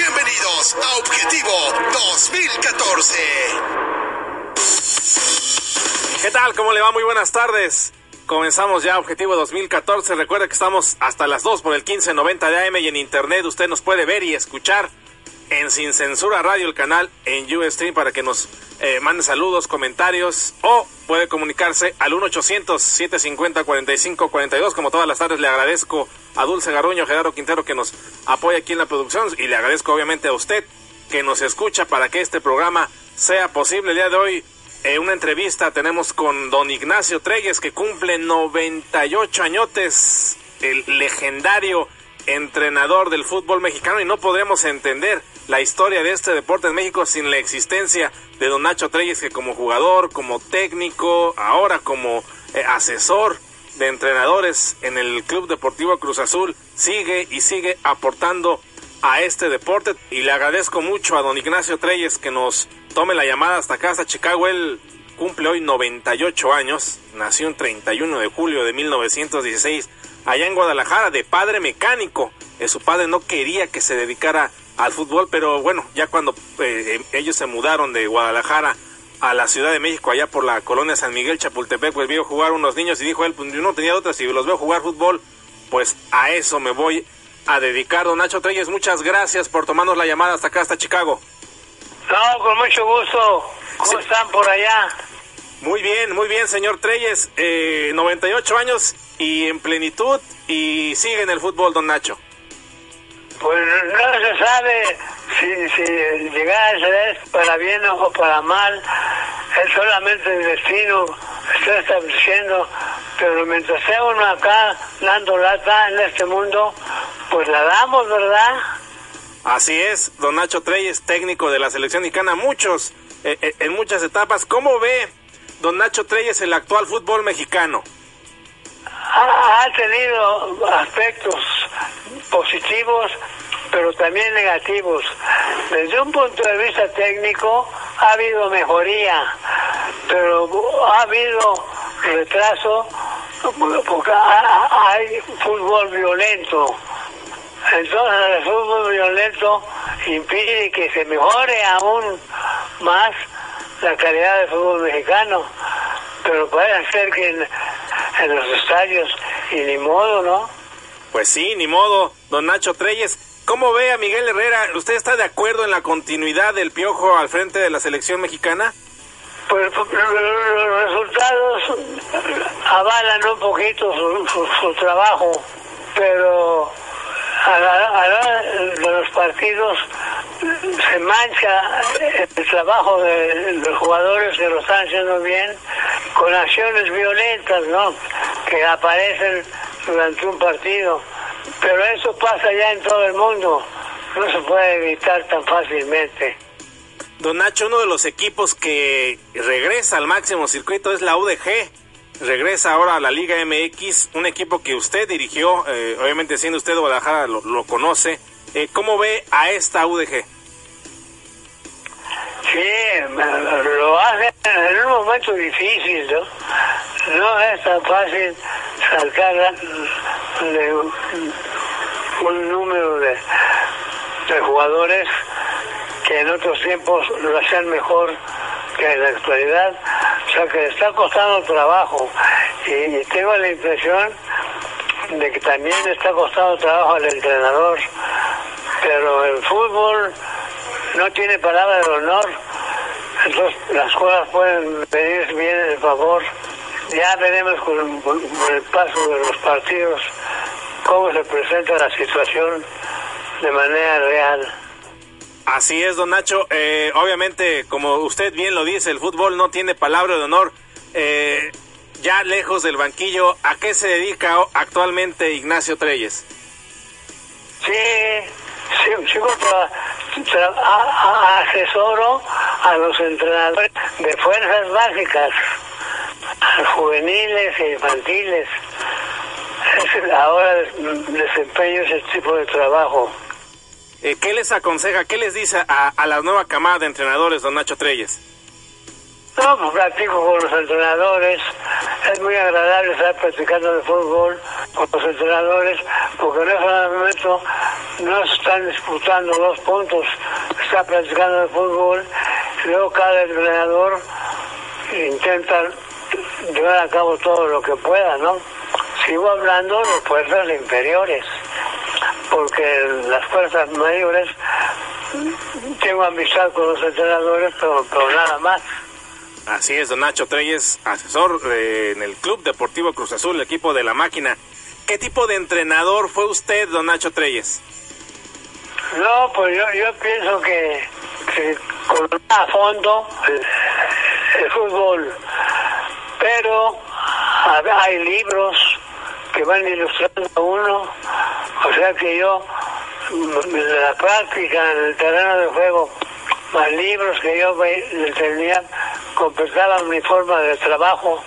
Bienvenidos a Objetivo 2014. ¿Qué tal? ¿Cómo le va? Muy buenas tardes. Comenzamos ya Objetivo 2014. Recuerda que estamos hasta las 2 por el 1590 de AM y en internet usted nos puede ver y escuchar en Sin Censura Radio, el canal en Ustream para que nos eh, mande saludos, comentarios o puede comunicarse al 1-800-750-4542. Como todas las tardes le agradezco a Dulce Garruño, Gerardo Quintero que nos apoya aquí en la producción y le agradezco obviamente a usted que nos escucha para que este programa sea posible. El día de hoy eh, una entrevista tenemos con don Ignacio Treyes que cumple 98 añotes, el legendario entrenador del fútbol mexicano y no podremos entender la historia de este deporte en México sin la existencia de don Nacho Treyes que como jugador, como técnico, ahora como eh, asesor de entrenadores en el Club Deportivo Cruz Azul sigue y sigue aportando a este deporte y le agradezco mucho a don Ignacio Treyes que nos tome la llamada hasta acá, hasta Chicago. Él cumple hoy 98 años, nació el 31 de julio de 1916 allá en Guadalajara, de padre mecánico. Eh, su padre no quería que se dedicara al fútbol, pero bueno, ya cuando eh, ellos se mudaron de Guadalajara a la Ciudad de México, allá por la colonia San Miguel Chapultepec, pues vio jugar unos niños y dijo él, pues yo no tenía otra, si los veo jugar fútbol, pues a eso me voy a dedicar. Don Nacho Treyes, muchas gracias por tomarnos la llamada hasta acá, hasta Chicago. No, con mucho gusto. ¿Cómo están por allá? Muy bien, muy bien, señor Treyes. Eh, 98 años y en plenitud y sigue en el fútbol, don Nacho. Pues no se sabe si, si llegar a edad para bien o para mal. Es solamente el destino está estableciendo. Pero mientras sea uno acá dando lata en este mundo, pues la damos, ¿verdad? Así es, don Nacho Treyes, técnico de la selección mexicana, muchos, eh, eh, en muchas etapas. ¿Cómo ve, don Nacho Treyes, el actual fútbol mexicano? Ha, ha tenido aspectos positivos, pero también negativos. Desde un punto de vista técnico, ha habido mejoría, pero ha habido retraso porque hay fútbol violento. Entonces el fútbol violento impide que se mejore aún más la calidad del fútbol mexicano. Pero puede ser que en, en los estadios, y ni modo, ¿no? Pues sí, ni modo, don Nacho Treyes. ¿Cómo ve a Miguel Herrera? ¿Usted está de acuerdo en la continuidad del Piojo al frente de la selección mexicana? Pues los resultados avalan un poquito su, su, su trabajo, pero a la, a la de los partidos se mancha el trabajo de los jugadores que lo están haciendo bien con acciones violentas, ¿no? Que aparecen durante un partido. Pero eso pasa ya en todo el mundo. No se puede evitar tan fácilmente. Don Nacho, uno de los equipos que regresa al máximo circuito es la UDG. Regresa ahora a la Liga MX, un equipo que usted dirigió, eh, obviamente siendo usted Guadalajara lo conoce. Eh, ¿Cómo ve a esta UDG? Sí, lo hacen en un momento difícil, ¿no? No es tan fácil sacar un número de, jugadores que en otros tiempos lo hacían mejor que en la actualidad. O sea que le está costando trabajo. Y, tengo la impresión de que también está costando trabajo al entrenador. Pero el fútbol no tiene palabra de honor. Entonces las cosas pueden venir bien en favor. Ya veremos con, con el paso de los partidos cómo se presenta la situación de manera real. Así es, don Nacho. Eh, obviamente, como usted bien lo dice, el fútbol no tiene palabra de honor. Eh, ya lejos del banquillo, ¿a qué se dedica actualmente Ignacio Treyes? Sí, sigo asesoro a los entrenadores de fuerzas básicas, juveniles e infantiles. Ahora desempeño ese tipo de trabajo. Eh, ¿Qué les aconseja, qué les dice a, a la nueva camada de entrenadores, don Nacho Treyes? No, pues platico con los entrenadores. Es muy agradable estar practicando de fútbol con los entrenadores, porque en ese momento no están disputando dos puntos, está practicando de fútbol. Luego cada entrenador intenta llevar a cabo todo lo que pueda, ¿no? Sigo hablando de fuerzas inferiores, porque las fuerzas mayores tengo amistad con los entrenadores, pero nada más. Así es, don Nacho Treyes, asesor eh, en el Club Deportivo Cruz Azul, el equipo de la máquina. ¿Qué tipo de entrenador fue usted, don Nacho Treyes? No, pues yo, pienso que, que con a fondo el, el, fútbol, pero hay libros que van ilustrando a uno, o sea que yo, la práctica en el terreno de juego, más libros que yo tenía, completaban mi forma de trabajo,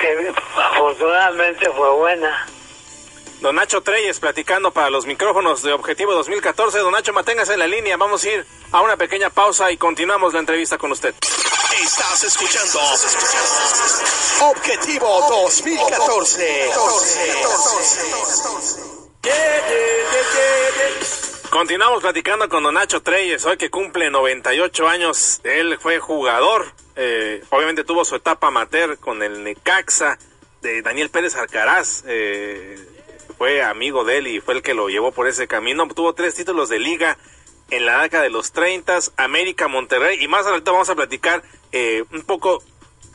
que afortunadamente fue buena. Don Nacho Treyes platicando para los micrófonos de Objetivo 2014. Don Nacho, manténgase en la línea. Vamos a ir a una pequeña pausa y continuamos la entrevista con usted. Estás escuchando Objetivo 2014. Continuamos platicando con Don Nacho Treyes, hoy que cumple 98 años. Él fue jugador, eh, obviamente tuvo su etapa amateur con el Necaxa de Daniel Pérez Alcaraz. Eh, fue amigo de él y fue el que lo llevó por ese camino. Tuvo tres títulos de liga en la década de los 30, América, Monterrey, y más adelante vamos a platicar eh, un poco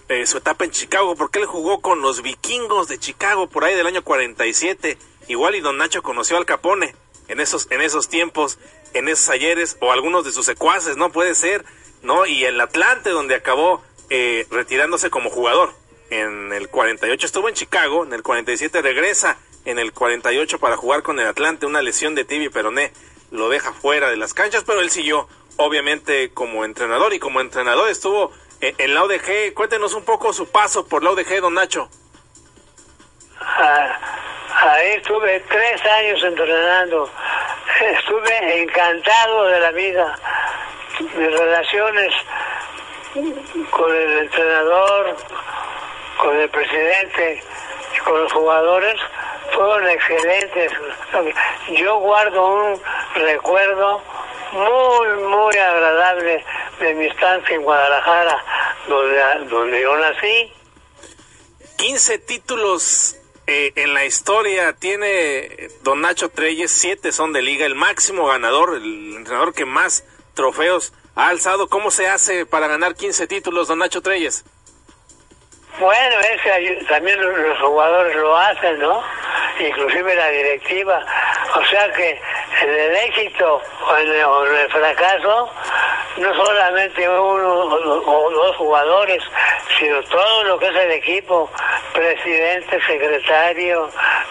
eh, su etapa en Chicago, porque él jugó con los vikingos de Chicago por ahí del año 47. Igual y don Nacho conoció al Capone en esos, en esos tiempos, en esos ayeres, o algunos de sus secuaces, ¿no? Puede ser, ¿no? Y el Atlante, donde acabó eh, retirándose como jugador. En el 48 estuvo en Chicago, en el 47 regresa en el 48 para jugar con el Atlante, una lesión de tibia peroné lo deja fuera de las canchas, pero él siguió obviamente como entrenador y como entrenador estuvo en la ODG. Cuéntenos un poco su paso por la ODG, don Nacho. Ah, ahí estuve tres años entrenando. Estuve encantado de la vida. Mis relaciones con el entrenador, con el presidente con los jugadores fueron excelentes. Yo guardo un recuerdo muy, muy agradable de mi estancia en Guadalajara, donde, donde yo nací. 15 títulos eh, en la historia tiene Don Nacho Treyes, 7 son de liga, el máximo ganador, el entrenador que más trofeos ha alzado. ¿Cómo se hace para ganar 15 títulos, Don Nacho Treyes? Bueno, es que también los jugadores lo hacen, ¿no? Inclusive la directiva. O sea que en el éxito o en el, o en el fracaso, no solamente uno o dos jugadores, sino todo lo que es el equipo, presidente, secretario,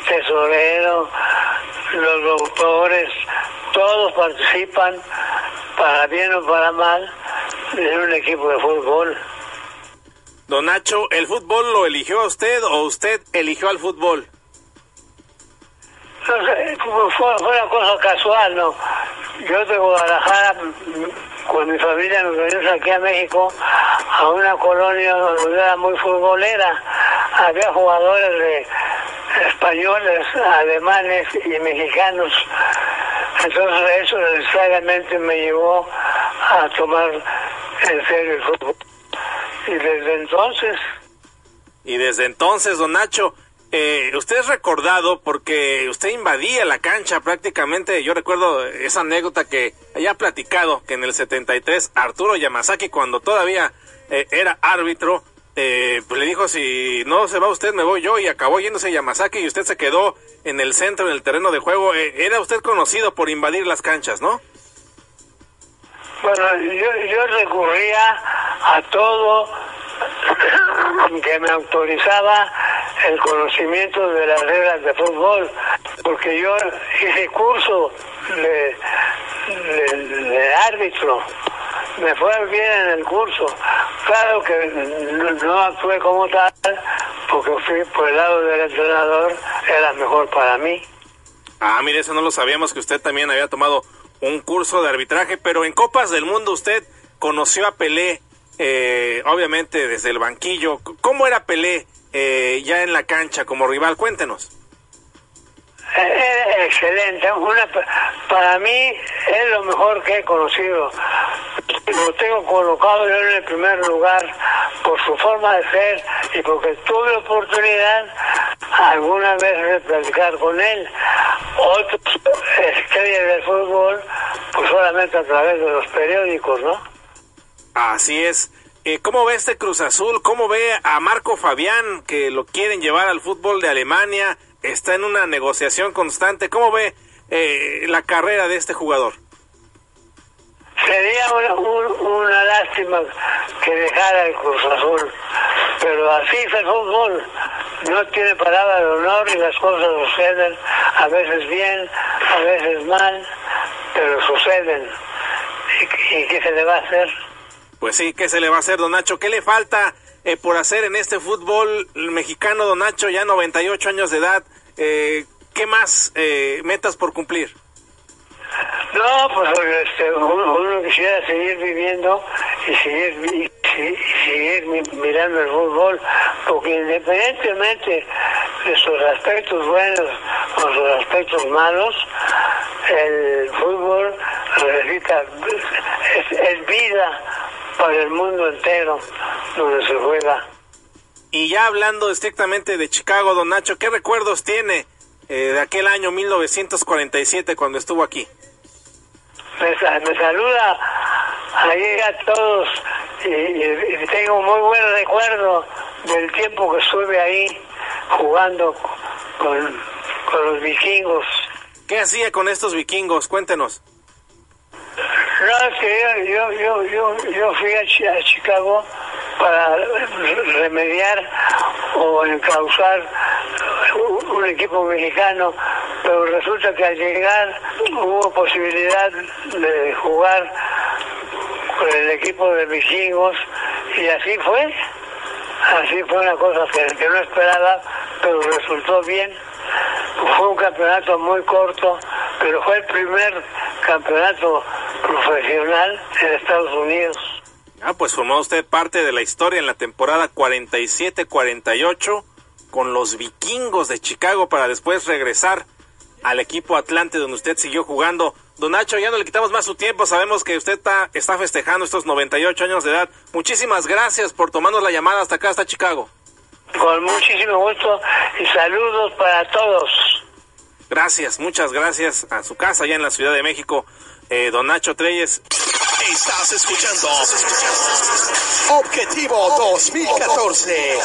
tesorero, los doctores, todos participan, para bien o para mal, en un equipo de fútbol. Don Nacho, ¿el fútbol lo eligió a usted o usted eligió al fútbol? Fue, fue una cosa casual, ¿no? Yo de Guadalajara, con mi familia nos venimos aquí a México, a una colonia donde era muy futbolera. Había jugadores de españoles, alemanes y mexicanos. Entonces eso necesariamente me llevó a tomar en serio el fútbol. Y desde entonces... Y desde entonces, don Nacho, eh, usted es recordado porque usted invadía la cancha prácticamente. Yo recuerdo esa anécdota que haya platicado que en el 73 Arturo Yamazaki, cuando todavía eh, era árbitro, eh, pues le dijo: Si no se va usted, me voy yo. Y acabó yéndose Yamazaki y usted se quedó en el centro, en el terreno de juego. Eh, era usted conocido por invadir las canchas, ¿no? Bueno, yo, yo recurría a todo que me autorizaba el conocimiento de las reglas de fútbol, porque yo hice curso de, árbitro. Me fue bien en el curso. Claro que no, actué como tal, porque fui por el lado del entrenador, era mejor para mí. Ah, mire, eso no lo sabíamos que usted también había tomado un curso de arbitraje, pero en Copas del Mundo usted conoció a Pelé, eh, obviamente desde el banquillo. ¿Cómo era Pelé eh, ya en la cancha como rival? Cuéntenos. Eh, excelente. Una, para mí es lo mejor que he conocido. Lo tengo colocado yo en el primer lugar por su forma de ser y porque tuve oportunidad alguna vez de platicar con él. Otros estrellas del fútbol, pues solamente a través de los periódicos, ¿no? Así es. Eh, ¿Cómo ve este Cruz Azul? ¿Cómo ve a Marco Fabián que lo quieren llevar al fútbol de Alemania? está en una negociación constante. ¿Cómo ve eh, la carrera de este jugador? Sería una, lástima que dejara el Cruz Azul, pero así es el fútbol. No tiene palabra de honor y las cosas suceden, a veces bien, a veces mal, pero suceden. ¿Y, qué se le va a hacer? Pues sí, ¿qué se le va a hacer, don Nacho? ¿Qué le falta eh, por hacer en este fútbol mexicano, don Nacho, ya 98 años de edad? Eh, ¿Qué más eh, metas por cumplir? No, pues este, uno, quisiera seguir viviendo y seguir, seguir mirando el fútbol, porque independientemente de sus aspectos buenos o sus aspectos malos, el fútbol necesita, es vida para el mundo entero donde se juega. Y ya hablando estrictamente de Chicago, don Nacho, ¿qué recuerdos tiene eh, de aquel año 1947 cuando estuvo aquí? Me, saluda ahí a todos y, tengo muy buen recuerdo del tiempo que estuve ahí jugando con, los vikingos. ¿Qué hacía con estos vikingos? Cuéntenos. No, es que yo, yo, yo, yo fui a Chicago para remediar o encauzar un equipo mexicano, pero resulta que al llegar hubo posibilidad de jugar con el equipo de vikingos y así fue. Así fue una cosa que, no esperaba, pero resultó bien. Fue un campeonato muy corto, pero fue el primer campeonato profesional en Estados Unidos. Ah, pues formó usted parte de la historia en la temporada 47-48 con los vikingos de Chicago para después regresar al equipo Atlante donde usted siguió jugando. Don Nacho, ya no le quitamos más su tiempo, sabemos que usted está, está festejando estos 98 años de edad. Muchísimas gracias por tomarnos la llamada hasta acá, hasta Chicago. Con muchísimo gusto y saludos para todos. Gracias, muchas gracias a su casa allá en la Ciudad de México, eh, don Nacho Treyes. Estás escuchando Objetivo 2014.